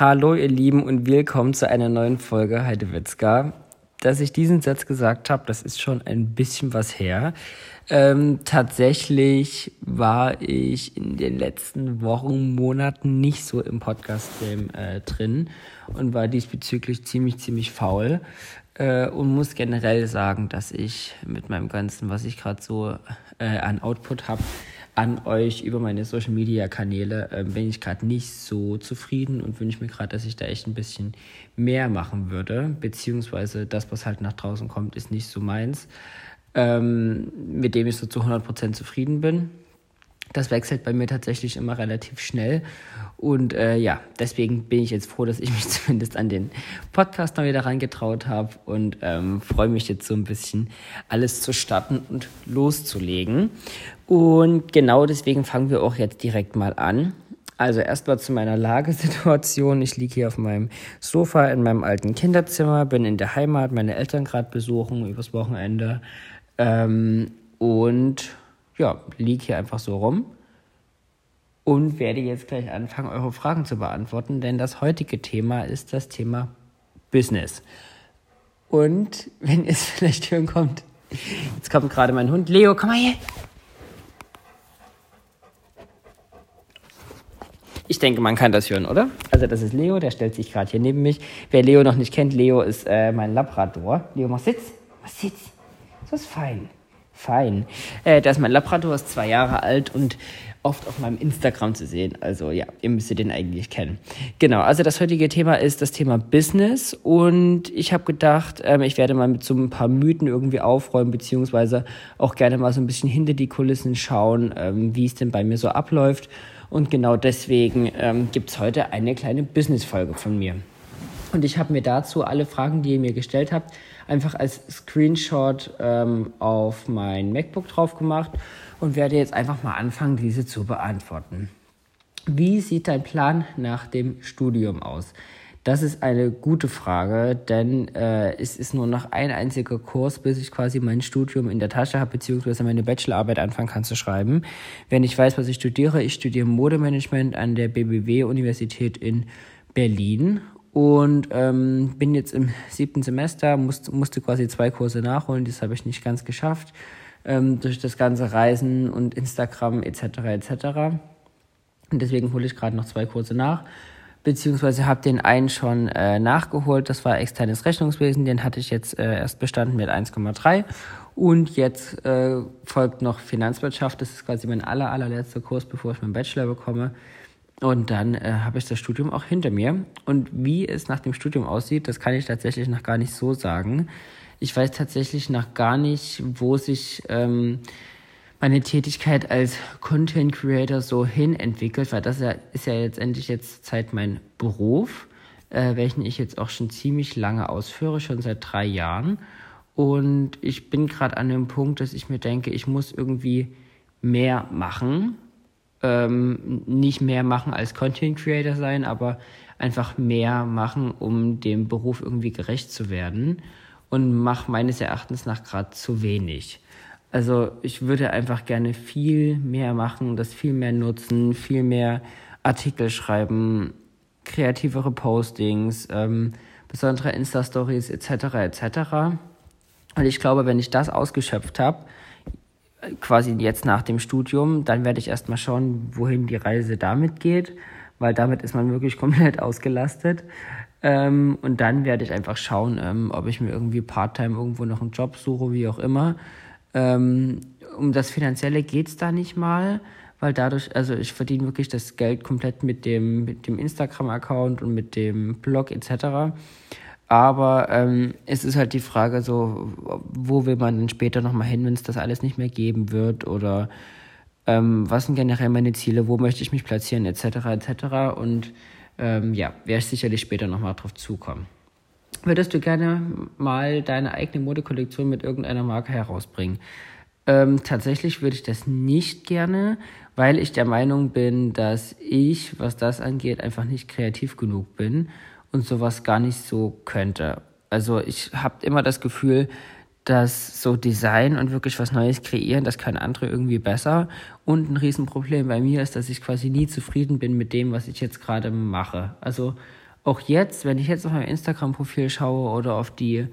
Hallo ihr Lieben und willkommen zu einer neuen Folge Heidewitzka. Dass ich diesen Satz gesagt habe, das ist schon ein bisschen was her. Ähm, tatsächlich war ich in den letzten Wochen, Monaten nicht so im Podcast-Game äh, drin und war diesbezüglich ziemlich, ziemlich faul äh, und muss generell sagen, dass ich mit meinem Ganzen, was ich gerade so äh, an Output habe, an euch über meine Social Media Kanäle äh, bin ich gerade nicht so zufrieden und wünsche mir gerade, dass ich da echt ein bisschen mehr machen würde. Beziehungsweise das, was halt nach draußen kommt, ist nicht so meins, ähm, mit dem ich so zu 100% zufrieden bin. Das wechselt bei mir tatsächlich immer relativ schnell. Und äh, ja, deswegen bin ich jetzt froh, dass ich mich zumindest an den Podcast noch wieder reingetraut habe und ähm, freue mich jetzt so ein bisschen alles zu starten und loszulegen. Und genau deswegen fangen wir auch jetzt direkt mal an. Also erstmal zu meiner Lagesituation. Ich liege hier auf meinem Sofa in meinem alten Kinderzimmer, bin in der Heimat, meine Eltern gerade besuchen übers Wochenende ähm, und ja, liege hier einfach so rum und werde jetzt gleich anfangen, eure Fragen zu beantworten, denn das heutige Thema ist das Thema Business. Und wenn es vielleicht hören kommt, jetzt kommt gerade mein Hund. Leo, komm mal her. Ich denke, man kann das hören, oder? Also das ist Leo, der stellt sich gerade hier neben mich. Wer Leo noch nicht kennt, Leo ist äh, mein Labrador. Leo, mach Sitz. Mach Sitz. Das ist fein. Fein. Äh, das ist mein Labrador, ist zwei Jahre alt und oft auf meinem Instagram zu sehen. Also ja, ihr müsst den eigentlich kennen. Genau, also das heutige Thema ist das Thema Business und ich habe gedacht, ähm, ich werde mal mit so ein paar Mythen irgendwie aufräumen, beziehungsweise auch gerne mal so ein bisschen hinter die Kulissen schauen, ähm, wie es denn bei mir so abläuft. Und genau deswegen ähm, gibt es heute eine kleine Business-Folge von mir. Und ich habe mir dazu alle Fragen, die ihr mir gestellt habt, einfach als Screenshot ähm, auf mein MacBook drauf gemacht und werde jetzt einfach mal anfangen, diese zu beantworten. Wie sieht dein Plan nach dem Studium aus? Das ist eine gute Frage, denn äh, es ist nur noch ein einziger Kurs, bis ich quasi mein Studium in der Tasche habe, beziehungsweise meine Bachelorarbeit anfangen kann zu schreiben. Wenn ich weiß, was ich studiere, ich studiere Modemanagement an der BBW-Universität in Berlin und ähm, bin jetzt im siebten Semester, musste, musste quasi zwei Kurse nachholen, das habe ich nicht ganz geschafft ähm, durch das ganze Reisen und Instagram etc. etc. Und deswegen hole ich gerade noch zwei Kurse nach, beziehungsweise habe den einen schon äh, nachgeholt. Das war externes Rechnungswesen, den hatte ich jetzt äh, erst bestanden mit 1,3 und jetzt äh, folgt noch Finanzwirtschaft. Das ist quasi mein aller allerletzter Kurs, bevor ich meinen Bachelor bekomme. Und dann äh, habe ich das Studium auch hinter mir. Und wie es nach dem Studium aussieht, das kann ich tatsächlich noch gar nicht so sagen. Ich weiß tatsächlich noch gar nicht, wo sich ähm, meine Tätigkeit als Content Creator so hin entwickelt, weil das ja, ist ja letztendlich jetzt Zeit mein Beruf, äh, welchen ich jetzt auch schon ziemlich lange ausführe, schon seit drei Jahren. Und ich bin gerade an dem Punkt, dass ich mir denke, ich muss irgendwie mehr machen. Ähm, nicht mehr machen als Content Creator sein, aber einfach mehr machen, um dem Beruf irgendwie gerecht zu werden und mache meines Erachtens nach gerade zu wenig. Also ich würde einfach gerne viel mehr machen, das viel mehr nutzen, viel mehr Artikel schreiben, kreativere Postings, ähm, besondere Insta-Stories etc. etc. Und ich glaube, wenn ich das ausgeschöpft habe, quasi jetzt nach dem Studium, dann werde ich erstmal schauen, wohin die Reise damit geht, weil damit ist man wirklich komplett ausgelastet. Ähm, und dann werde ich einfach schauen, ähm, ob ich mir irgendwie Part-Time irgendwo noch einen Job suche, wie auch immer. Ähm, um das Finanzielle geht's da nicht mal, weil dadurch, also ich verdiene wirklich das Geld komplett mit dem, mit dem Instagram-Account und mit dem Blog etc. Aber ähm, es ist halt die Frage so, wo will man dann später nochmal hin, wenn es das alles nicht mehr geben wird oder ähm, was sind generell meine Ziele, wo möchte ich mich platzieren etc. etc. Und ähm, ja, werde ich sicherlich später nochmal drauf zukommen. Würdest du gerne mal deine eigene Modekollektion mit irgendeiner Marke herausbringen? Ähm, tatsächlich würde ich das nicht gerne, weil ich der Meinung bin, dass ich, was das angeht, einfach nicht kreativ genug bin und sowas gar nicht so könnte. Also ich habe immer das Gefühl, dass so Design und wirklich was Neues kreieren, das können andere irgendwie besser. Und ein Riesenproblem bei mir ist, dass ich quasi nie zufrieden bin mit dem, was ich jetzt gerade mache. Also auch jetzt, wenn ich jetzt auf mein Instagram-Profil schaue oder auf die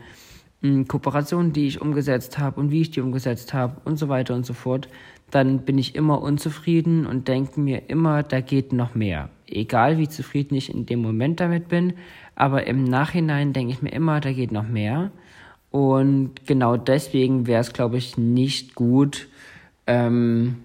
hm, Kooperationen, die ich umgesetzt habe und wie ich die umgesetzt habe und so weiter und so fort, dann bin ich immer unzufrieden und denke mir immer, da geht noch mehr. Egal wie zufrieden ich in dem Moment damit bin, aber im Nachhinein denke ich mir immer, da geht noch mehr. Und genau deswegen wäre es, glaube ich, nicht gut, ähm,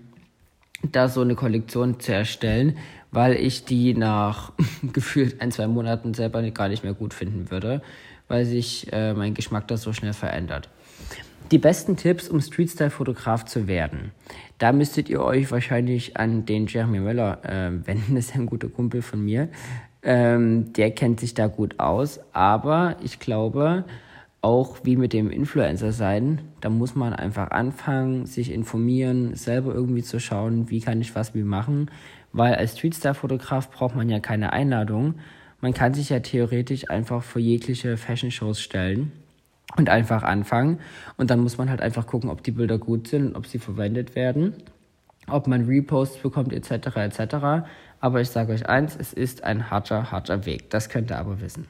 da so eine Kollektion zu erstellen, weil ich die nach gefühlt ein, zwei Monaten selber gar nicht mehr gut finden würde, weil sich äh, mein Geschmack da so schnell verändert. Die besten Tipps, um Streetstyle-Fotograf zu werden. Da müsstet ihr euch wahrscheinlich an den Jeremy Möller äh, wenden, das ist ein guter Kumpel von mir. Ähm, der kennt sich da gut aus, aber ich glaube, auch wie mit dem Influencer sein, da muss man einfach anfangen, sich informieren, selber irgendwie zu schauen, wie kann ich was wie machen, weil als Streetstar-Fotograf braucht man ja keine Einladung. Man kann sich ja theoretisch einfach vor jegliche Fashion-Shows stellen und einfach anfangen. Und dann muss man halt einfach gucken, ob die Bilder gut sind, ob sie verwendet werden, ob man Reposts bekommt, etc. etc. Aber ich sage euch eins, es ist ein harter, harter Weg. Das könnt ihr aber wissen.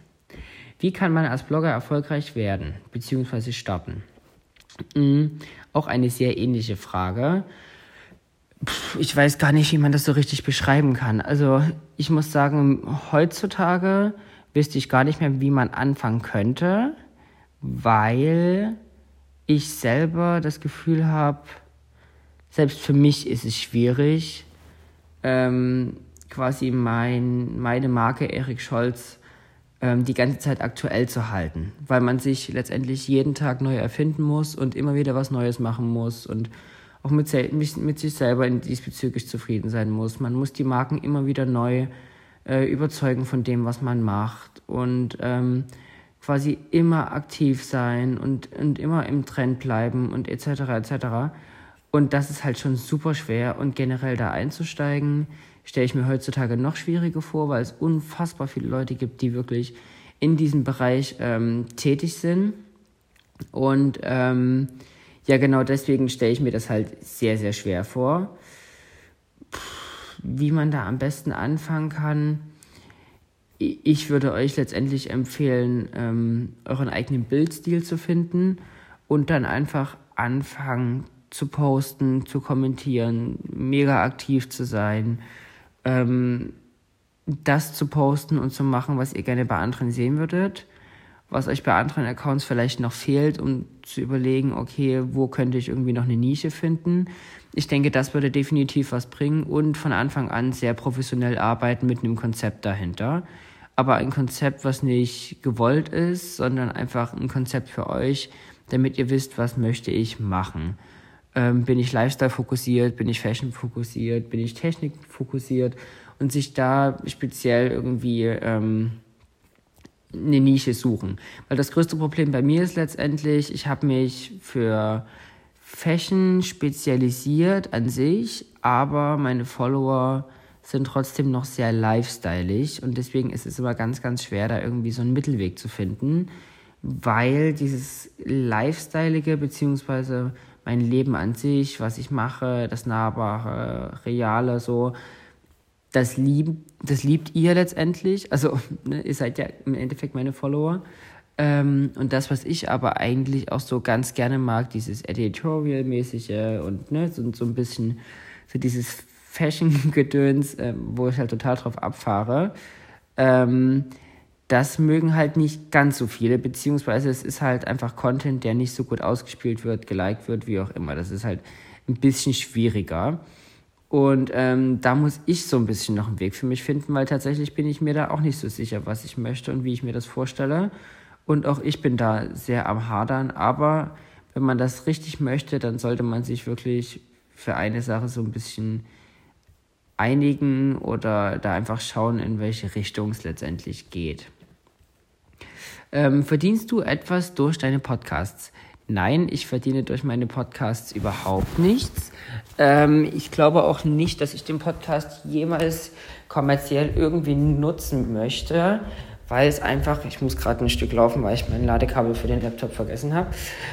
Wie kann man als Blogger erfolgreich werden bzw. starten? Mhm. Auch eine sehr ähnliche Frage. ich weiß gar nicht, wie man das so richtig beschreiben kann. Also ich muss sagen, heutzutage wüsste ich gar nicht mehr, wie man anfangen könnte weil ich selber das Gefühl habe, selbst für mich ist es schwierig, ähm, quasi mein, meine Marke Erik Scholz ähm, die ganze Zeit aktuell zu halten, weil man sich letztendlich jeden Tag neu erfinden muss und immer wieder was Neues machen muss und auch mit, mit sich selber diesbezüglich zufrieden sein muss. Man muss die Marken immer wieder neu äh, überzeugen von dem, was man macht und ähm, quasi immer aktiv sein und, und immer im Trend bleiben und etc. etc. Und das ist halt schon super schwer und generell da einzusteigen, stelle ich mir heutzutage noch schwieriger vor, weil es unfassbar viele Leute gibt, die wirklich in diesem Bereich ähm, tätig sind. Und ähm, ja, genau deswegen stelle ich mir das halt sehr, sehr schwer vor. Puh, wie man da am besten anfangen kann, ich würde euch letztendlich empfehlen, ähm, euren eigenen Bildstil zu finden und dann einfach anfangen zu posten, zu kommentieren, mega aktiv zu sein, ähm, das zu posten und zu machen, was ihr gerne bei anderen sehen würdet, was euch bei anderen Accounts vielleicht noch fehlt, um zu überlegen, okay, wo könnte ich irgendwie noch eine Nische finden. Ich denke, das würde definitiv was bringen und von Anfang an sehr professionell arbeiten mit einem Konzept dahinter aber ein Konzept, was nicht gewollt ist, sondern einfach ein Konzept für euch, damit ihr wisst, was möchte ich machen. Ähm, bin ich Lifestyle fokussiert, bin ich Fashion fokussiert, bin ich Technik fokussiert und sich da speziell irgendwie ähm, eine Nische suchen. Weil das größte Problem bei mir ist letztendlich, ich habe mich für Fashion spezialisiert an sich, aber meine Follower sind trotzdem noch sehr lifestyleig und deswegen ist es immer ganz, ganz schwer, da irgendwie so einen Mittelweg zu finden, weil dieses Lifestyleige beziehungsweise mein Leben an sich, was ich mache, das Nahbare, Reale, so, das, lieb, das liebt ihr letztendlich. Also, ne, ihr seid ja im Endeffekt meine Follower. Ähm, und das, was ich aber eigentlich auch so ganz gerne mag, dieses Editorial-mäßige und ne, so, so ein bisschen so dieses Fashion-Gedöns, äh, wo ich halt total drauf abfahre. Ähm, das mögen halt nicht ganz so viele, beziehungsweise es ist halt einfach Content, der nicht so gut ausgespielt wird, geliked wird, wie auch immer. Das ist halt ein bisschen schwieriger. Und ähm, da muss ich so ein bisschen noch einen Weg für mich finden, weil tatsächlich bin ich mir da auch nicht so sicher, was ich möchte und wie ich mir das vorstelle. Und auch ich bin da sehr am Hadern. Aber wenn man das richtig möchte, dann sollte man sich wirklich für eine Sache so ein bisschen einigen oder da einfach schauen, in welche Richtung es letztendlich geht. Ähm, verdienst du etwas durch deine Podcasts? Nein, ich verdiene durch meine Podcasts überhaupt nichts. Ähm, ich glaube auch nicht, dass ich den Podcast jemals kommerziell irgendwie nutzen möchte, weil es einfach, ich muss gerade ein Stück laufen, weil ich mein Ladekabel für den Laptop vergessen habe,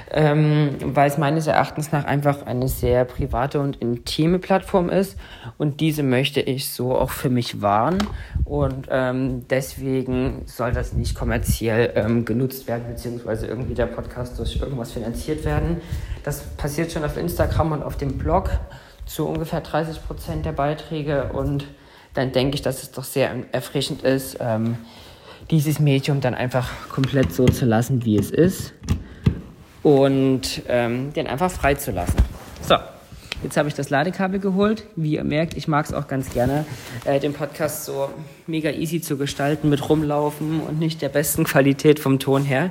ähm, weil es meines Erachtens nach einfach eine sehr private und intime Plattform ist. Und diese möchte ich so auch für mich wahren. Und ähm, deswegen soll das nicht kommerziell ähm, genutzt werden, beziehungsweise irgendwie der Podcast durch irgendwas finanziert werden. Das passiert schon auf Instagram und auf dem Blog zu ungefähr 30 Prozent der Beiträge. Und dann denke ich, dass es doch sehr erfrischend ist, ähm, dieses Medium dann einfach komplett so zu lassen, wie es ist und ähm, den einfach freizulassen. So, jetzt habe ich das Ladekabel geholt. Wie ihr merkt, ich mag es auch ganz gerne, äh, den Podcast so mega easy zu gestalten mit rumlaufen und nicht der besten Qualität vom Ton her.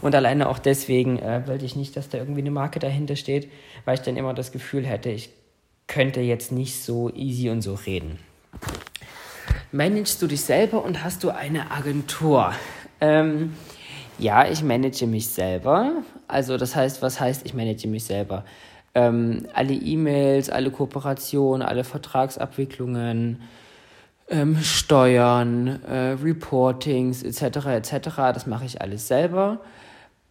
Und alleine auch deswegen äh, wollte ich nicht, dass da irgendwie eine Marke dahinter steht, weil ich dann immer das Gefühl hätte, ich könnte jetzt nicht so easy und so reden. Managst du dich selber und hast du eine Agentur? Ähm, ja, ich manage mich selber. Also das heißt, was heißt, ich manage mich selber? Ähm, alle E-Mails, alle Kooperationen, alle Vertragsabwicklungen, ähm, Steuern, äh, Reportings etc. etc. Das mache ich alles selber.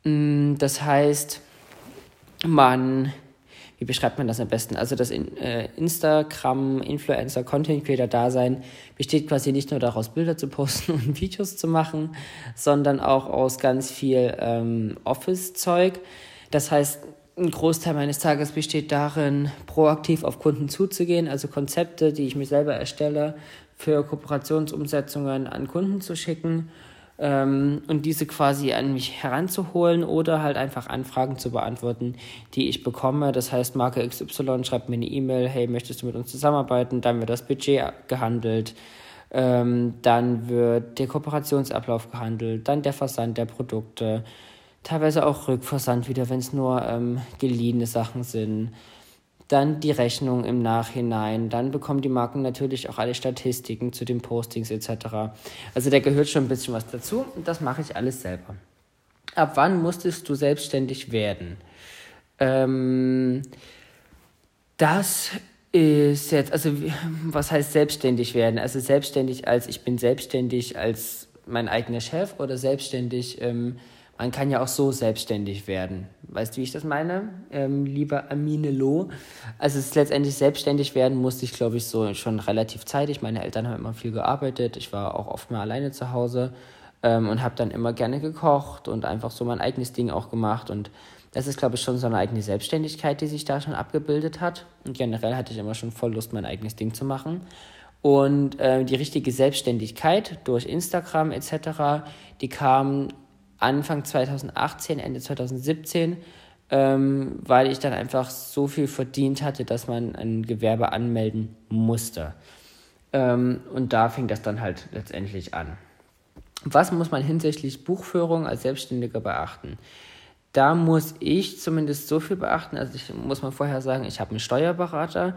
Mm, das heißt, man wie beschreibt man das am besten? Also das äh, Instagram, Influencer, Content Creator Dasein besteht quasi nicht nur daraus, Bilder zu posten und Videos zu machen, sondern auch aus ganz viel ähm, Office-Zeug. Das heißt, ein Großteil meines Tages besteht darin, proaktiv auf Kunden zuzugehen, also Konzepte, die ich mir selber erstelle, für Kooperationsumsetzungen an Kunden zu schicken ähm, und diese quasi an mich heranzuholen oder halt einfach Anfragen zu beantworten, die ich bekomme. Das heißt, Marke XY schreibt mir eine E-Mail, hey, möchtest du mit uns zusammenarbeiten? Dann wird das Budget gehandelt. Ähm, dann wird der Kooperationsablauf gehandelt, dann der Versand der Produkte, teilweise auch Rückversand wieder, wenn es nur ähm, geliehene Sachen sind dann die Rechnung im Nachhinein, dann bekommen die Marken natürlich auch alle Statistiken zu den Postings etc. Also da gehört schon ein bisschen was dazu und das mache ich alles selber. Ab wann musstest du selbstständig werden? Ähm, das ist jetzt, also was heißt selbstständig werden? Also selbstständig als ich bin selbstständig als mein eigener Chef oder selbstständig ähm, man kann ja auch so selbstständig werden. Weißt du, wie ich das meine, ähm, lieber Amine Loh? Also es ist letztendlich selbstständig werden musste ich, glaube ich, so schon relativ zeitig. Meine Eltern haben immer viel gearbeitet. Ich war auch oft mal alleine zu Hause ähm, und habe dann immer gerne gekocht und einfach so mein eigenes Ding auch gemacht. Und das ist, glaube ich, schon so eine eigene Selbstständigkeit, die sich da schon abgebildet hat. Und generell hatte ich immer schon voll Lust, mein eigenes Ding zu machen. Und äh, die richtige Selbstständigkeit durch Instagram etc., die kam Anfang 2018, Ende 2017, ähm, weil ich dann einfach so viel verdient hatte, dass man ein Gewerbe anmelden musste. Ähm, und da fing das dann halt letztendlich an. Was muss man hinsichtlich Buchführung als Selbstständiger beachten? Da muss ich zumindest so viel beachten. Also ich muss mal vorher sagen, ich habe einen Steuerberater,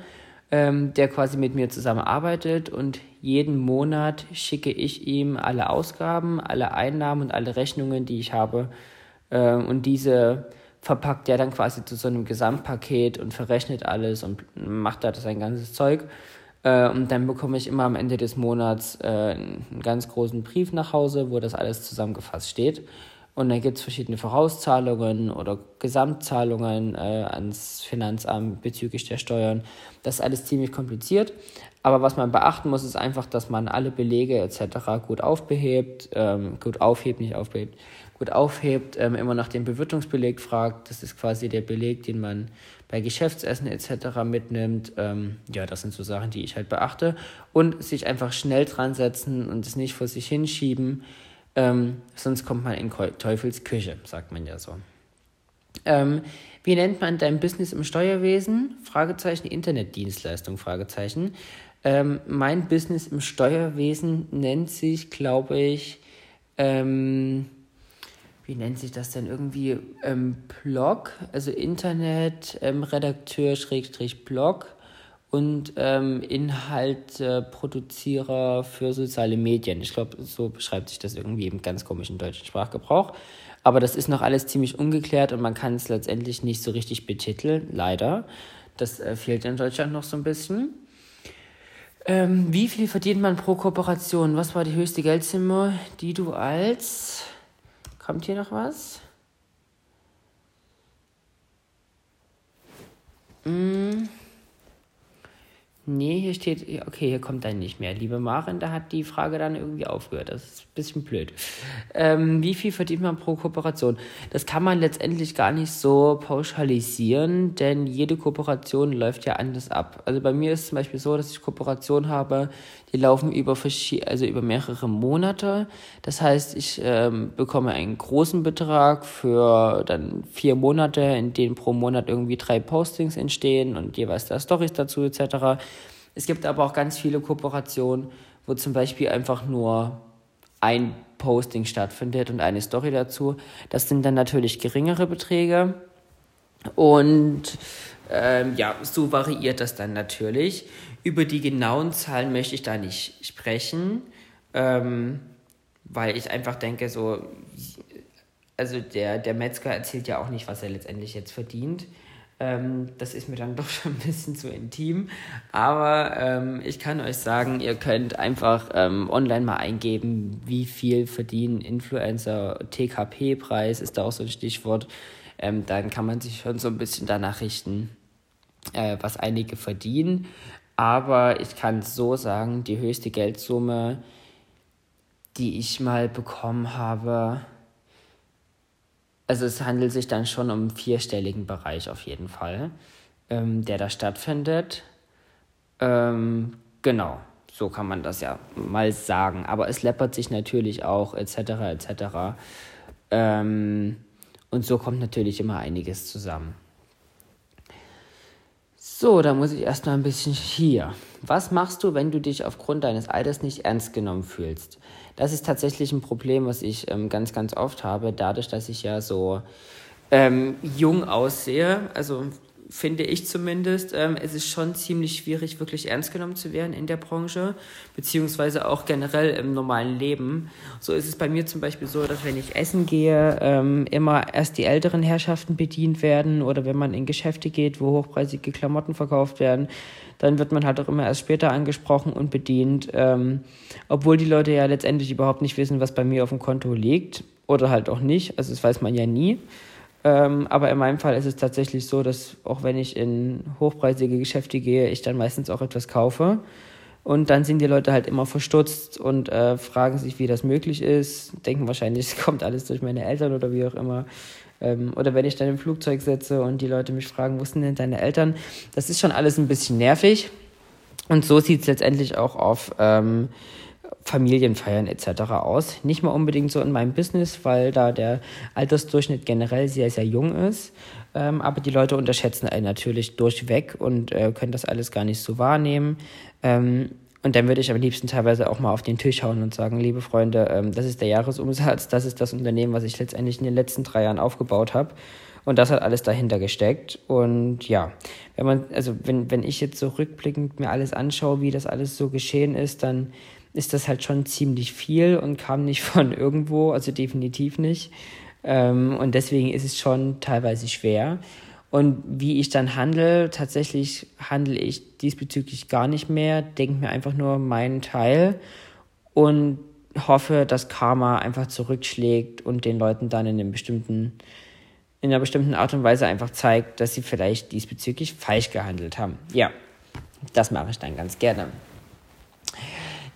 ähm, der quasi mit mir zusammenarbeitet und jeden Monat schicke ich ihm alle Ausgaben, alle Einnahmen und alle Rechnungen, die ich habe. Äh, und diese verpackt er dann quasi zu so einem Gesamtpaket und verrechnet alles und macht da sein ganzes Zeug. Äh, und dann bekomme ich immer am Ende des Monats äh, einen ganz großen Brief nach Hause, wo das alles zusammengefasst steht. Und dann gibt es verschiedene Vorauszahlungen oder Gesamtzahlungen äh, ans Finanzamt bezüglich der Steuern. Das ist alles ziemlich kompliziert. Aber was man beachten muss, ist einfach, dass man alle Belege etc. gut aufbehebt, ähm, gut aufhebt, nicht aufbehebt, gut aufhebt, ähm, immer nach dem Bewirtungsbeleg fragt. Das ist quasi der Beleg, den man bei Geschäftsessen etc. mitnimmt. Ähm, ja, das sind so Sachen, die ich halt beachte. Und sich einfach schnell dran setzen und es nicht vor sich hinschieben ähm, sonst kommt man in Teufels Küche, sagt man ja so. Ähm, wie nennt man dein Business im Steuerwesen? Fragezeichen Internetdienstleistung, Fragezeichen. Ähm, mein Business im Steuerwesen nennt sich, glaube ich, ähm, wie nennt sich das denn irgendwie? Ähm, Blog, also Internet, ähm, Redakteur, Schrägstrich Blog und ähm, Inhaltproduzierer für soziale Medien. Ich glaube, so beschreibt sich das irgendwie im ganz komischen deutschen Sprachgebrauch. Aber das ist noch alles ziemlich ungeklärt und man kann es letztendlich nicht so richtig betiteln, leider. Das äh, fehlt in Deutschland noch so ein bisschen. Ähm, wie viel verdient man pro Kooperation? Was war die höchste Geldsumme, die du als. Kommt hier noch was? Mm. Nee, hier steht, okay, hier kommt dann nicht mehr. Liebe Maren, da hat die Frage dann irgendwie aufgehört. Das ist ein bisschen blöd. Ähm, wie viel verdient man pro Kooperation? Das kann man letztendlich gar nicht so pauschalisieren, denn jede Kooperation läuft ja anders ab. Also bei mir ist zum Beispiel so, dass ich Kooperationen habe, die laufen über, also über mehrere Monate. Das heißt, ich ähm, bekomme einen großen Betrag für dann vier Monate, in denen pro Monat irgendwie drei Postings entstehen und jeweils da Stories dazu etc. Es gibt aber auch ganz viele Kooperationen, wo zum Beispiel einfach nur ein Posting stattfindet und eine Story dazu. Das sind dann natürlich geringere Beträge. Und ähm, ja, so variiert das dann natürlich. Über die genauen Zahlen möchte ich da nicht sprechen, ähm, weil ich einfach denke, so, also der, der Metzger erzählt ja auch nicht, was er letztendlich jetzt verdient. Ähm, das ist mir dann doch schon ein bisschen zu intim. Aber ähm, ich kann euch sagen, ihr könnt einfach ähm, online mal eingeben, wie viel verdienen Influencer. TKP-Preis ist da auch so ein Stichwort. Ähm, dann kann man sich schon so ein bisschen danach richten, äh, was einige verdienen. Aber ich kann so sagen, die höchste Geldsumme, die ich mal bekommen habe, also es handelt sich dann schon um einen vierstelligen Bereich auf jeden Fall, ähm, der da stattfindet. Ähm, genau, so kann man das ja mal sagen. Aber es läppert sich natürlich auch etc. etc. Ähm, und so kommt natürlich immer einiges zusammen. So, da muss ich erstmal ein bisschen hier. Was machst du, wenn du dich aufgrund deines Alters nicht ernst genommen fühlst? Das ist tatsächlich ein Problem, was ich ähm, ganz, ganz oft habe, dadurch, dass ich ja so ähm, jung aussehe. Also finde ich zumindest. Ähm, es ist schon ziemlich schwierig, wirklich ernst genommen zu werden in der Branche, beziehungsweise auch generell im normalen Leben. So ist es bei mir zum Beispiel so, dass wenn ich essen gehe, ähm, immer erst die älteren Herrschaften bedient werden oder wenn man in Geschäfte geht, wo hochpreisige Klamotten verkauft werden, dann wird man halt auch immer erst später angesprochen und bedient, ähm, obwohl die Leute ja letztendlich überhaupt nicht wissen, was bei mir auf dem Konto liegt oder halt auch nicht. Also das weiß man ja nie. Ähm, aber in meinem Fall ist es tatsächlich so, dass auch wenn ich in hochpreisige Geschäfte gehe, ich dann meistens auch etwas kaufe. Und dann sind die Leute halt immer verstutzt und äh, fragen sich, wie das möglich ist, denken wahrscheinlich, es kommt alles durch meine Eltern oder wie auch immer. Ähm, oder wenn ich dann im Flugzeug sitze und die Leute mich fragen, wo sind denn deine Eltern? Das ist schon alles ein bisschen nervig. Und so sieht es letztendlich auch auf ähm, Familienfeiern etc. aus. Nicht mal unbedingt so in meinem Business, weil da der Altersdurchschnitt generell sehr, sehr jung ist. Ähm, aber die Leute unterschätzen einen natürlich durchweg und äh, können das alles gar nicht so wahrnehmen. Ähm, und dann würde ich am liebsten teilweise auch mal auf den Tisch hauen und sagen, liebe Freunde, ähm, das ist der Jahresumsatz, das ist das Unternehmen, was ich letztendlich in den letzten drei Jahren aufgebaut habe. Und das hat alles dahinter gesteckt. Und ja, wenn man, also wenn, wenn ich jetzt so rückblickend mir alles anschaue, wie das alles so geschehen ist, dann ist das halt schon ziemlich viel und kam nicht von irgendwo, also definitiv nicht. Ähm, und deswegen ist es schon teilweise schwer. Und wie ich dann handle, tatsächlich handle ich diesbezüglich gar nicht mehr, denke mir einfach nur meinen Teil und hoffe, dass Karma einfach zurückschlägt und den Leuten dann in einem bestimmten in einer bestimmten Art und Weise einfach zeigt, dass sie vielleicht diesbezüglich falsch gehandelt haben. Ja, das mache ich dann ganz gerne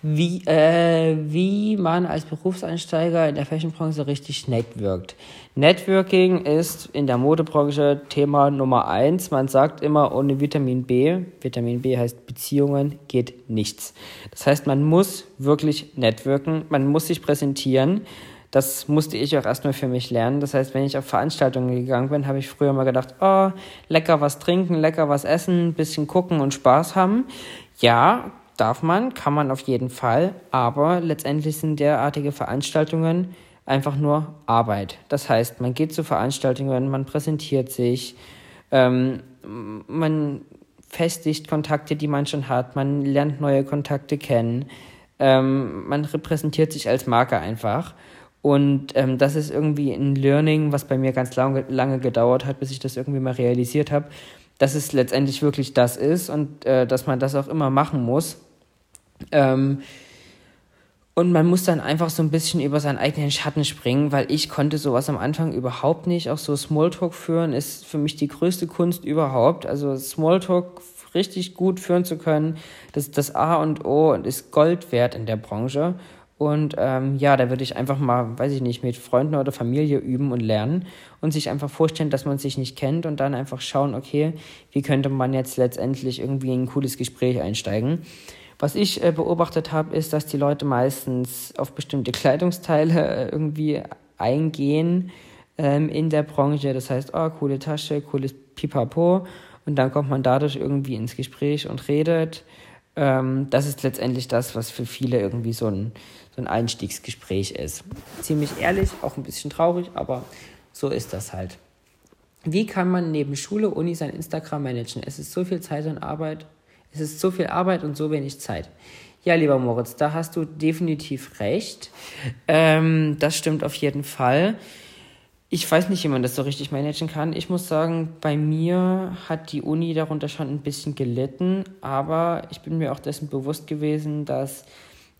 wie, äh, wie man als Berufseinsteiger in der Fashionbranche richtig networkt. Networking ist in der Modebranche Thema Nummer eins. Man sagt immer, ohne Vitamin B, Vitamin B heißt Beziehungen, geht nichts. Das heißt, man muss wirklich networken, man muss sich präsentieren. Das musste ich auch erstmal für mich lernen. Das heißt, wenn ich auf Veranstaltungen gegangen bin, habe ich früher mal gedacht, oh, lecker was trinken, lecker was essen, bisschen gucken und Spaß haben. Ja, Darf man, kann man auf jeden Fall, aber letztendlich sind derartige Veranstaltungen einfach nur Arbeit. Das heißt, man geht zu Veranstaltungen, man präsentiert sich, ähm, man festigt Kontakte, die man schon hat, man lernt neue Kontakte kennen, ähm, man repräsentiert sich als Marke einfach. Und ähm, das ist irgendwie ein Learning, was bei mir ganz lange, lange gedauert hat, bis ich das irgendwie mal realisiert habe, dass es letztendlich wirklich das ist und äh, dass man das auch immer machen muss Ähm, und man muss dann einfach so ein bisschen über seinen eigenen Schatten springen, weil ich konnte sowas am Anfang überhaupt nicht. Auch so Smalltalk führen ist für mich die größte Kunst überhaupt. Also Smalltalk richtig gut führen zu können, das ist das A und O und ist Gold wert in der Branche. Und ähm, ja, da würde ich einfach mal, weiß ich nicht, mit Freunden oder Familie üben und lernen und sich einfach vorstellen, dass man sich nicht kennt und dann einfach schauen, okay, wie könnte man jetzt letztendlich irgendwie in ein cooles Gespräch einsteigen. Was ich äh, beobachtet habe, ist, dass die Leute meistens auf bestimmte Kleidungsteile äh, irgendwie eingehen ähm, in der Branche. Das heißt, oh, coole Tasche, cooles Pipapo. Und dann kommt man dadurch irgendwie ins Gespräch und redet. Ähm, das ist letztendlich das, was für viele irgendwie so ein, so ein Einstiegsgespräch ist. Ziemlich ehrlich, auch ein bisschen traurig, aber so ist das halt. Wie kann man neben Schule, Uni sein Instagram managen? Es ist so viel Zeit und Arbeit es ist so viel Arbeit und so wenig Zeit. Ja, lieber Moritz, da hast du definitiv recht. Ähm, das stimmt auf jeden Fall. Ich weiß nicht, wie man das so richtig managen kann. Ich muss sagen, bei mir hat die Uni darunter schon ein bisschen gelitten, aber ich bin mir auch dessen bewusst gewesen, dass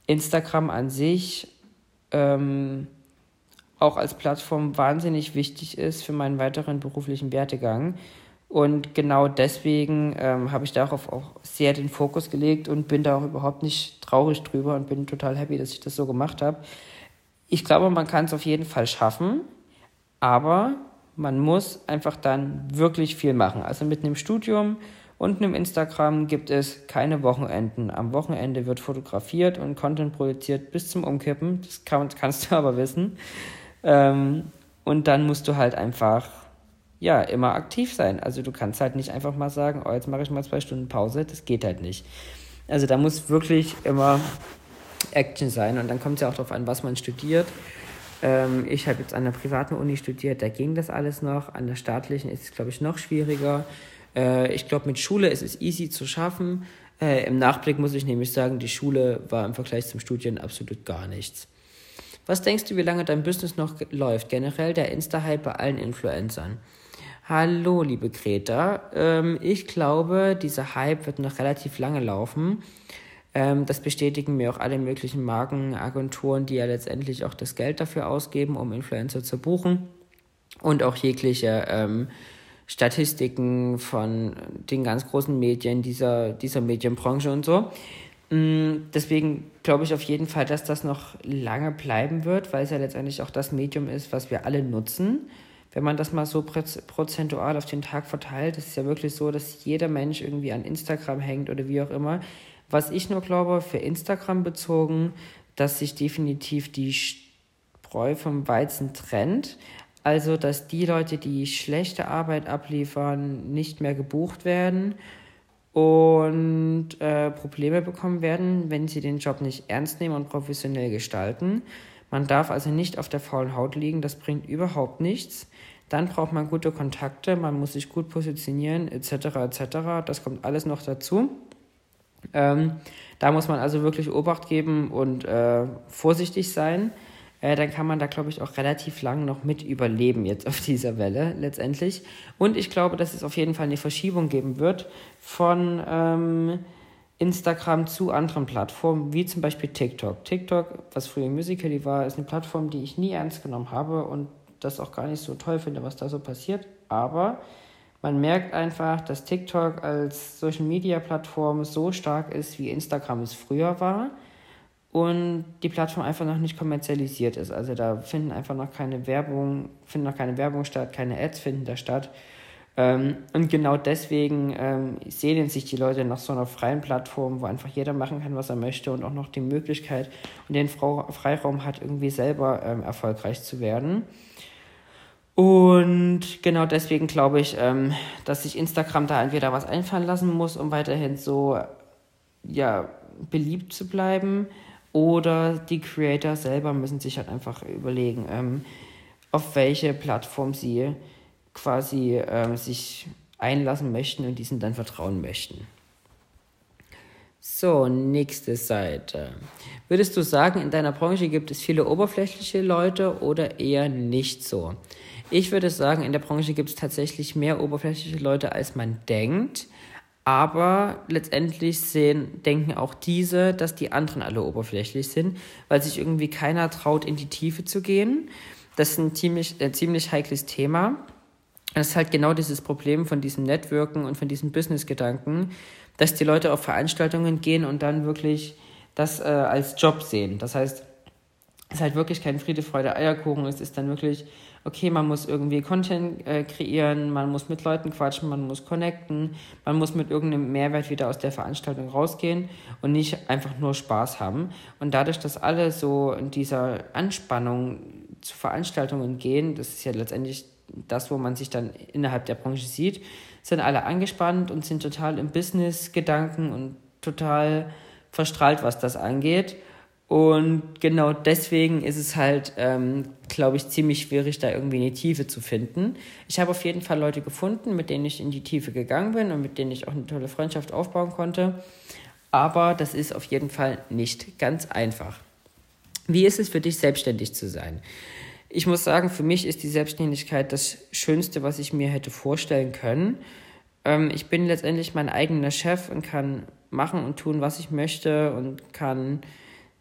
Instagram an sich ähm, auch als Plattform wahnsinnig wichtig ist für meinen weiteren beruflichen Werdegang. Und genau deswegen ähm, habe ich darauf auch sehr den Fokus gelegt und bin da auch überhaupt nicht traurig drüber und bin total happy, dass ich das so gemacht habe. Ich glaube, man kann es auf jeden Fall schaffen, aber man muss einfach dann wirklich viel machen. Also mit einem Studium und einem Instagram gibt es keine Wochenenden. Am Wochenende wird fotografiert und Content produziert bis zum Umkippen. Das kann, kannst du aber wissen. Ähm, und dann musst du halt einfach ja, immer aktiv sein. Also du kannst halt nicht einfach mal sagen, oh, jetzt mache ich mal zwei Stunden Pause. Das geht halt nicht. Also da muss wirklich immer Action sein. Und dann kommt es ja auch darauf an, was man studiert. Ähm, ich habe jetzt an der privaten Uni studiert, da ging das alles noch. An der staatlichen ist es, glaube ich, noch schwieriger. Äh, ich glaube, mit Schule ist es easy zu schaffen. Äh, Im Nachblick muss ich nämlich sagen, die Schule war im Vergleich zum Studieren absolut gar nichts. Was denkst du, wie lange dein Business noch läuft? Generell der Insta-Hype bei allen Influencern. Hallo, liebe Greta. Ähm, ich glaube, dieser Hype wird noch relativ lange laufen. Ähm, das bestätigen mir auch alle möglichen Markenagenturen, die ja letztendlich auch das Geld dafür ausgeben, um Influencer zu buchen. Und auch jegliche ähm, Statistiken von den ganz großen Medien dieser, dieser Medienbranche und so. Mm, deswegen glaube ich auf jeden Fall, dass das noch lange bleiben wird, weil es ja letztendlich auch das Medium ist, was wir alle nutzen wenn man das mal so prozentual auf den Tag verteilt, ist es ja wirklich so, dass jeder Mensch irgendwie an Instagram hängt oder wie auch immer. Was ich nur glaube, für Instagram bezogen, dass sich definitiv die Spreu vom Weizen trennt. Also, dass die Leute, die schlechte Arbeit abliefern, nicht mehr gebucht werden und äh, Probleme bekommen werden, wenn sie den Job nicht ernst nehmen und professionell gestalten. Man darf also nicht auf der faulen Haut liegen, das bringt überhaupt nichts. Dann braucht man gute Kontakte, man muss sich gut positionieren, etc. etc. Das kommt alles noch dazu. Ähm, da muss man also wirklich Obacht geben und äh, vorsichtig sein. Äh, dann kann man da, glaube ich, auch relativ lang noch mit überleben jetzt auf dieser Welle letztendlich. Und ich glaube, dass es auf jeden Fall eine Verschiebung geben wird von ähm, Instagram zu anderen Plattformen, wie zum Beispiel TikTok. TikTok, was früher Musical.ly war, ist eine Plattform, die ich nie ernst genommen habe und das auch gar nicht so toll finde, was da so passiert. Aber man merkt einfach, dass TikTok als Social Media Plattform so stark ist, wie Instagram es früher war. Und die Plattform einfach noch nicht kommerzialisiert ist. Also da finden einfach noch keine Werbung, finden noch keine Werbung statt, keine Ads finden da statt. Ähm, und genau deswegen ähm, sehnen sich die Leute nach so einer freien Plattform, wo einfach jeder machen kann, was er möchte und auch noch die Möglichkeit und den Freiraum hat, irgendwie selber ähm, erfolgreich zu werden. Und genau deswegen glaube ich, ähm, dass sich Instagram da entweder was einfallen lassen muss, um weiterhin so ja, beliebt zu bleiben, oder die Creator selber müssen sich halt einfach überlegen, ähm, auf welche Plattform sie quasi äh, sich einlassen möchten und diesen dann vertrauen möchten. So, nächste Seite. Würdest du sagen, in deiner Branche gibt es viele oberflächliche Leute oder eher nicht so? Ich würde sagen, in der Branche gibt es tatsächlich mehr oberflächliche Leute, als man denkt. Aber letztendlich sehen, denken auch diese, dass die anderen alle oberflächlich sind, weil sich irgendwie keiner traut, in die Tiefe zu gehen. Das ist ein ziemlich, äh, ziemlich heikles Thema. Das ist halt genau dieses Problem von diesem Networken und von diesem Business-Gedanken, dass die Leute auf Veranstaltungen gehen und dann wirklich das äh, als Job sehen. Das heißt, es ist halt wirklich kein Friede, Freude, Eierkuchen. Es ist dann wirklich, okay, man muss irgendwie Content äh, kreieren, man muss mit Leuten quatschen, man muss connecten, man muss mit irgendeinem Mehrwert wieder aus der Veranstaltung rausgehen und nicht einfach nur Spaß haben. Und dadurch, dass alle so in dieser Anspannung zu Veranstaltungen gehen, das ist ja letztendlich das, wo man sich dann innerhalb der Branche sieht, sind alle angespannt und sind total im Business-Gedanken und total verstrahlt, was das angeht. Und genau deswegen ist es halt, ähm, glaube ich, ziemlich schwierig, da irgendwie eine Tiefe zu finden. Ich habe auf jeden Fall Leute gefunden, mit denen ich in die Tiefe gegangen bin und mit denen ich auch eine tolle Freundschaft aufbauen konnte. Aber das ist auf jeden Fall nicht ganz einfach. Wie ist es für dich, selbstständig zu sein? Ich muss sagen, für mich ist die Selbstständigkeit das Schönste, was ich mir hätte vorstellen können. Ähm, ich bin letztendlich mein eigener Chef und kann machen und tun, was ich möchte und kann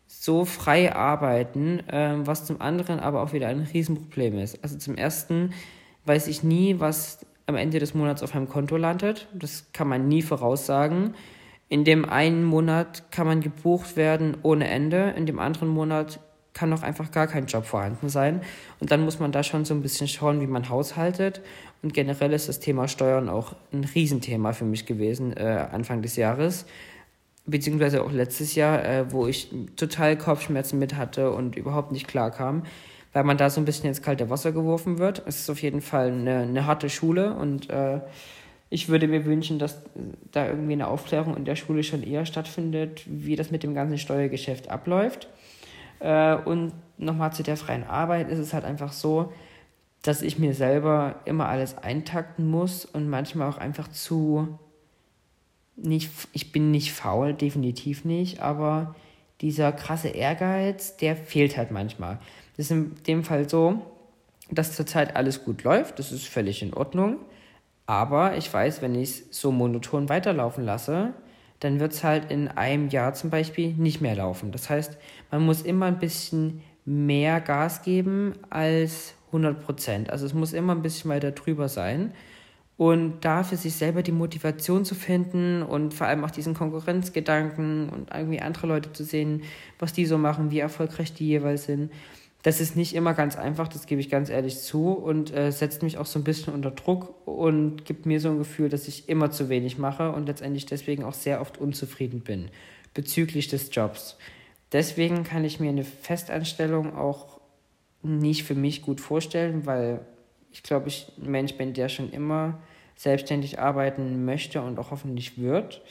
so frei arbeiten, ähm, was zum anderen aber auch wieder ein Riesenproblem ist. Also zum ersten weiß ich nie, was am Ende des Monats auf meinem Konto landet. Das kann man nie voraussagen. In dem einen Monat kann man gebucht werden ohne Ende, in dem anderen Monat kann auch einfach gar kein Job vorhanden sein. Und dann muss man da schon so ein bisschen schauen, wie man haushaltet. Und generell ist das Thema Steuern auch ein Riesenthema für mich gewesen äh, Anfang des Jahres. Beziehungsweise auch letztes Jahr, äh, wo ich total Kopfschmerzen mit hatte und überhaupt nicht klar kam, weil man da so ein bisschen ins kalte Wasser geworfen wird. Es ist auf jeden Fall eine, eine harte Schule und äh, ich würde mir wünschen, dass da irgendwie eine Aufklärung in der Schule schon eher stattfindet, wie das mit dem ganzen Steuergeschäft abläuft. Äh, und nochmal zu der freien Arbeit ist es halt einfach so, dass ich mir selber immer alles eintakten muss und manchmal auch einfach zu nicht, ich bin nicht faul, definitiv nicht, aber dieser krasse Ehrgeiz, der fehlt halt manchmal. Das ist in dem Fall so, dass zurzeit alles gut läuft, das ist völlig in Ordnung, aber ich weiß, wenn ich es so monoton weiterlaufen lasse, dann wird es halt in einem Jahr zum Beispiel nicht mehr laufen. Das heißt, man muss immer ein bisschen mehr Gas geben als 100 Prozent. Also es muss immer ein bisschen weiter drüber sein. Und da für sich selber die Motivation zu finden und vor allem auch diesen Konkurrenzgedanken und irgendwie andere Leute zu sehen, was die so machen, wie erfolgreich die jeweils sind, das ist nicht immer ganz einfach, das gebe ich ganz ehrlich zu und äh, setzt mich auch so ein bisschen unter Druck und gibt mir so ein Gefühl, dass ich immer zu wenig mache und letztendlich deswegen auch sehr oft unzufrieden bin bezüglich des Jobs. Deswegen kann ich mir eine Festanstellung auch nicht für mich gut vorstellen, weil ich glaube, ich ein Mensch bin, der schon immer selbstständig arbeiten möchte und auch hoffentlich wird.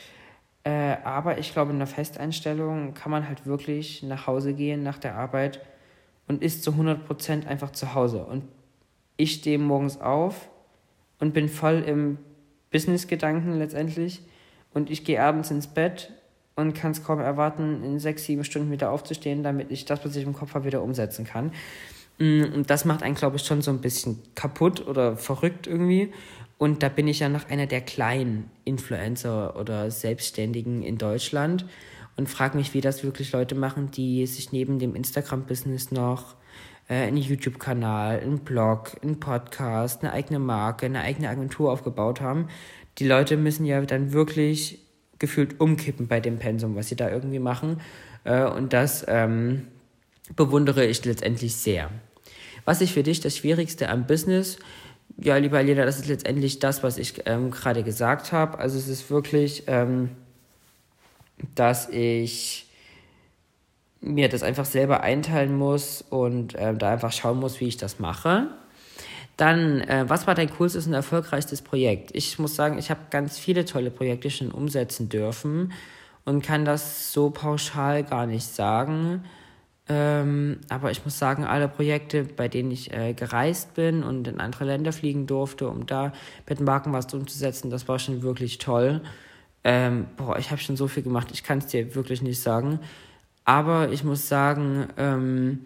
Äh, aber ich glaube, in einer Festeinstellung kann man halt wirklich nach Hause gehen nach der Arbeit und ist zu 100% einfach zu Hause. Und ich stehe morgens auf und bin voll im Business-Gedanken letztendlich. Und ich gehe abends ins Bett und kann es kaum erwarten, in sechs, sieben Stunden wieder aufzustehen, damit ich das, was ich im Kopf habe, wieder umsetzen kann. Mm, und das macht einen, glaube ich, schon so ein bisschen kaputt oder verrückt irgendwie. Und da bin ich ja noch einer der kleinen Influencer oder Selbstständigen in Deutschland und frage mich, wie das wirklich Leute machen, die sich neben dem Instagram-Business noch äh, einen YouTube-Kanal, einen Blog, einen Podcast, eine eigene Marke, eine eigene Agentur aufgebaut haben. Die Leute müssen ja dann wirklich gefühlt umkippen bei dem Pensum, was sie da irgendwie machen. Äh, und das ähm, bewundere ich letztendlich sehr. Was ist für dich das Schwierigste am Business? Ja, lieber Lena, das ist letztendlich das, was ich ähm, gerade gesagt habe. Also es ist wirklich... Ähm, dass ich mir das einfach selber einteilen muss und äh, da einfach schauen muss, wie ich das mache. Dann, äh, was war dein coolstes und erfolgreichstes Projekt? Ich muss sagen, ich habe ganz viele tolle Projekte schon umsetzen dürfen und kann das so pauschal gar nicht sagen. Ähm, aber ich muss sagen, alle Projekte, bei denen ich äh, gereist bin und in andere Länder fliegen durfte, um da mit Marken was umzusetzen, das war schon wirklich toll. Ähm, boah, ich habe schon so viel gemacht, ich kann es dir wirklich nicht sagen. Aber ich muss sagen, ähm,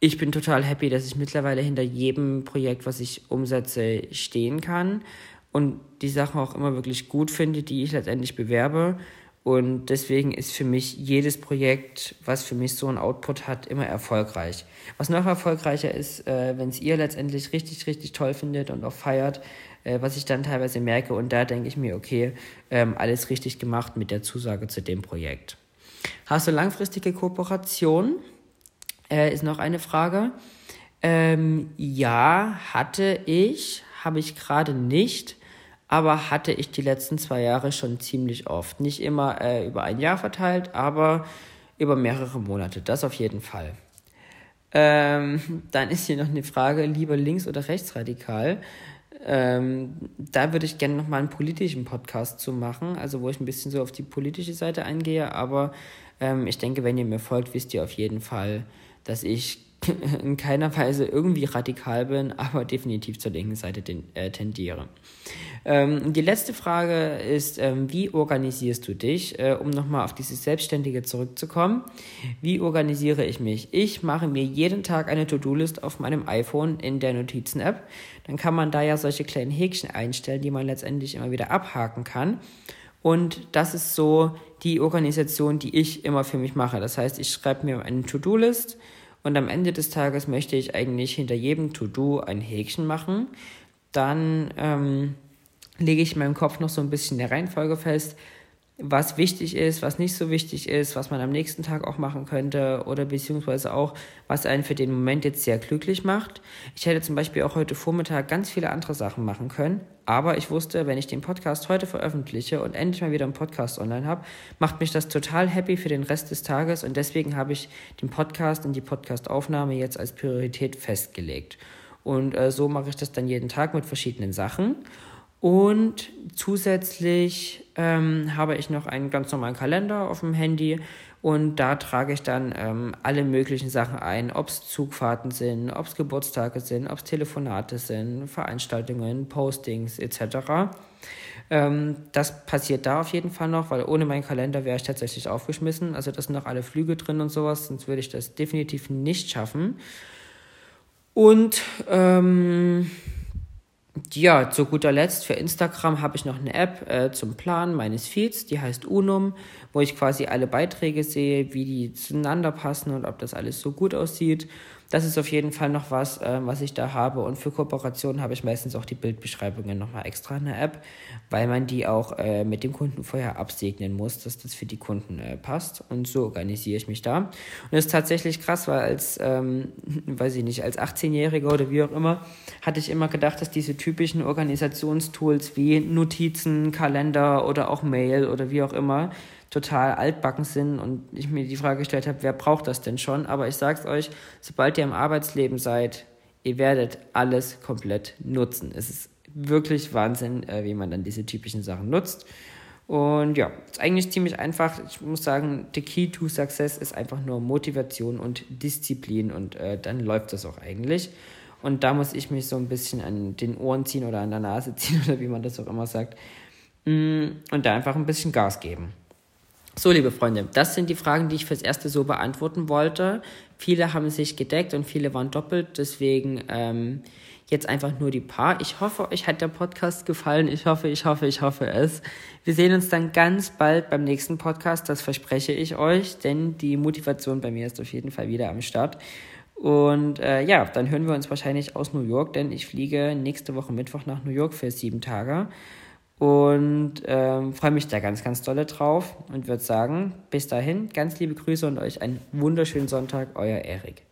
ich bin total happy, dass ich mittlerweile hinter jedem Projekt, was ich umsetze, stehen kann. und die Sachen auch immer wirklich gut finde, die ich letztendlich bewerbe. Und deswegen ist für mich jedes Projekt, was für mich so einen Output hat, immer erfolgreich. Was noch erfolgreicher ist, äh, wenn es ihr letztendlich richtig, richtig toll findet und auch feiert, äh, was ich dann teilweise merke. Und da denke ich mir, okay, ähm, alles richtig gemacht mit der Zusage zu dem Projekt. Hast du langfristige Kooperation? Äh, ist noch eine Frage. Ähm, ja, hatte ich, habe ich gerade nicht, aber hatte ich die letzten zwei Jahre schon ziemlich oft. Nicht immer äh, über ein Jahr verteilt, aber über mehrere Monate. Das auf jeden Fall. Ähm, dann ist hier noch eine Frage, lieber links- oder rechtsradikal. Ähm, da würde ich gerne nochmal einen politischen Podcast zu machen, also wo ich ein bisschen so auf die politische Seite eingehe, aber ähm, ich denke, wenn ihr mir folgt, wisst ihr auf jeden Fall, dass ich in keiner Weise irgendwie radikal bin, aber definitiv zur linken Seite äh, tendiere. Ähm, die letzte Frage ist, ähm, wie organisierst du dich, äh, um nochmal auf dieses Selbstständige zurückzukommen? Wie organisiere ich mich? Ich mache mir jeden Tag eine To-Do-List auf meinem iPhone in der Notizen-App. Dann kann man da ja solche kleinen Häkchen einstellen, die man letztendlich immer wieder abhaken kann. Und das ist so die Organisation, die ich immer für mich mache. Das heißt, ich schreibe mir eine To-Do-List und am Ende des Tages möchte ich eigentlich hinter jedem To-Do ein Häkchen machen. Dann ähm, lege ich in meinem Kopf noch so ein bisschen der Reihenfolge fest, was wichtig ist, was nicht so wichtig ist, was man am nächsten Tag auch machen könnte oder beziehungsweise auch, was einen für den Moment jetzt sehr glücklich macht. Ich hätte zum Beispiel auch heute Vormittag ganz viele andere Sachen machen können, aber ich wusste, wenn ich den Podcast heute veröffentliche und endlich mal wieder einen Podcast online habe, macht mich das total happy für den Rest des Tages und deswegen habe ich den Podcast und die Podcastaufnahme jetzt als Priorität festgelegt. Und äh, so mache ich das dann jeden Tag mit verschiedenen Sachen. Und zusätzlich ähm, habe ich noch einen ganz normalen Kalender auf dem Handy und da trage ich dann ähm, alle möglichen Sachen ein, ob es Zugfahrten sind, ob es Geburtstage sind, ob es Telefonate sind, Veranstaltungen, Postings etc. Ähm, das passiert da auf jeden Fall noch, weil ohne meinen Kalender wäre ich tatsächlich aufgeschmissen. Also da sind noch alle Flüge drin und sowas, sonst würde ich das definitiv nicht schaffen. Und ähm, ja, zu guter Letzt für Instagram habe ich noch eine App äh, zum Planen meines Feeds, die heißt Unum, wo ich quasi alle Beiträge sehe, wie die zueinander passen und ob das alles so gut aussieht. Das ist auf jeden Fall noch was, äh, was ich da habe. Und für Kooperationen habe ich meistens auch die Bildbeschreibungen nochmal extra in der App, weil man die auch äh, mit dem Kunden vorher absegnen muss, dass das für die Kunden äh, passt. Und so organisiere ich mich da. Und das ist tatsächlich krass, weil als, ähm, weiß ich nicht, als 18-Jähriger oder wie auch immer, hatte ich immer gedacht, dass diese typischen Organisationstools wie Notizen, Kalender oder auch Mail oder wie auch immer, total altbacken sind und ich mir die Frage gestellt habe, wer braucht das denn schon? Aber ich sag's euch, sobald ihr im Arbeitsleben seid, ihr werdet alles komplett nutzen. Es ist wirklich Wahnsinn, äh, wie man dann diese typischen Sachen nutzt. Und ja, ist eigentlich ziemlich einfach. Ich muss sagen, the key to success ist einfach nur Motivation und Disziplin und äh, dann läuft das auch eigentlich. Und da muss ich mich so ein bisschen an den Ohren ziehen oder an der Nase ziehen oder wie man das auch immer sagt. Mm, und da einfach ein bisschen Gas geben. So, liebe Freunde, das sind die Fragen, die ich fürs Erste so beantworten wollte. Viele haben sich gedeckt und viele waren doppelt, deswegen ähm, jetzt einfach nur die paar. Ich hoffe, euch hat der Podcast gefallen. Ich hoffe, ich hoffe, ich hoffe es. Wir sehen uns dann ganz bald beim nächsten Podcast, das verspreche ich euch, denn die Motivation bei mir ist auf jeden Fall wieder am Start. Und äh, ja, dann hören wir uns wahrscheinlich aus New York, denn ich fliege nächste Woche Mittwoch nach New York für sieben Tage. Und ähm, freue mich da ganz, ganz dolle drauf und würde sagen, bis dahin, ganz liebe Grüße und euch einen wunderschönen Sonntag, euer Erik.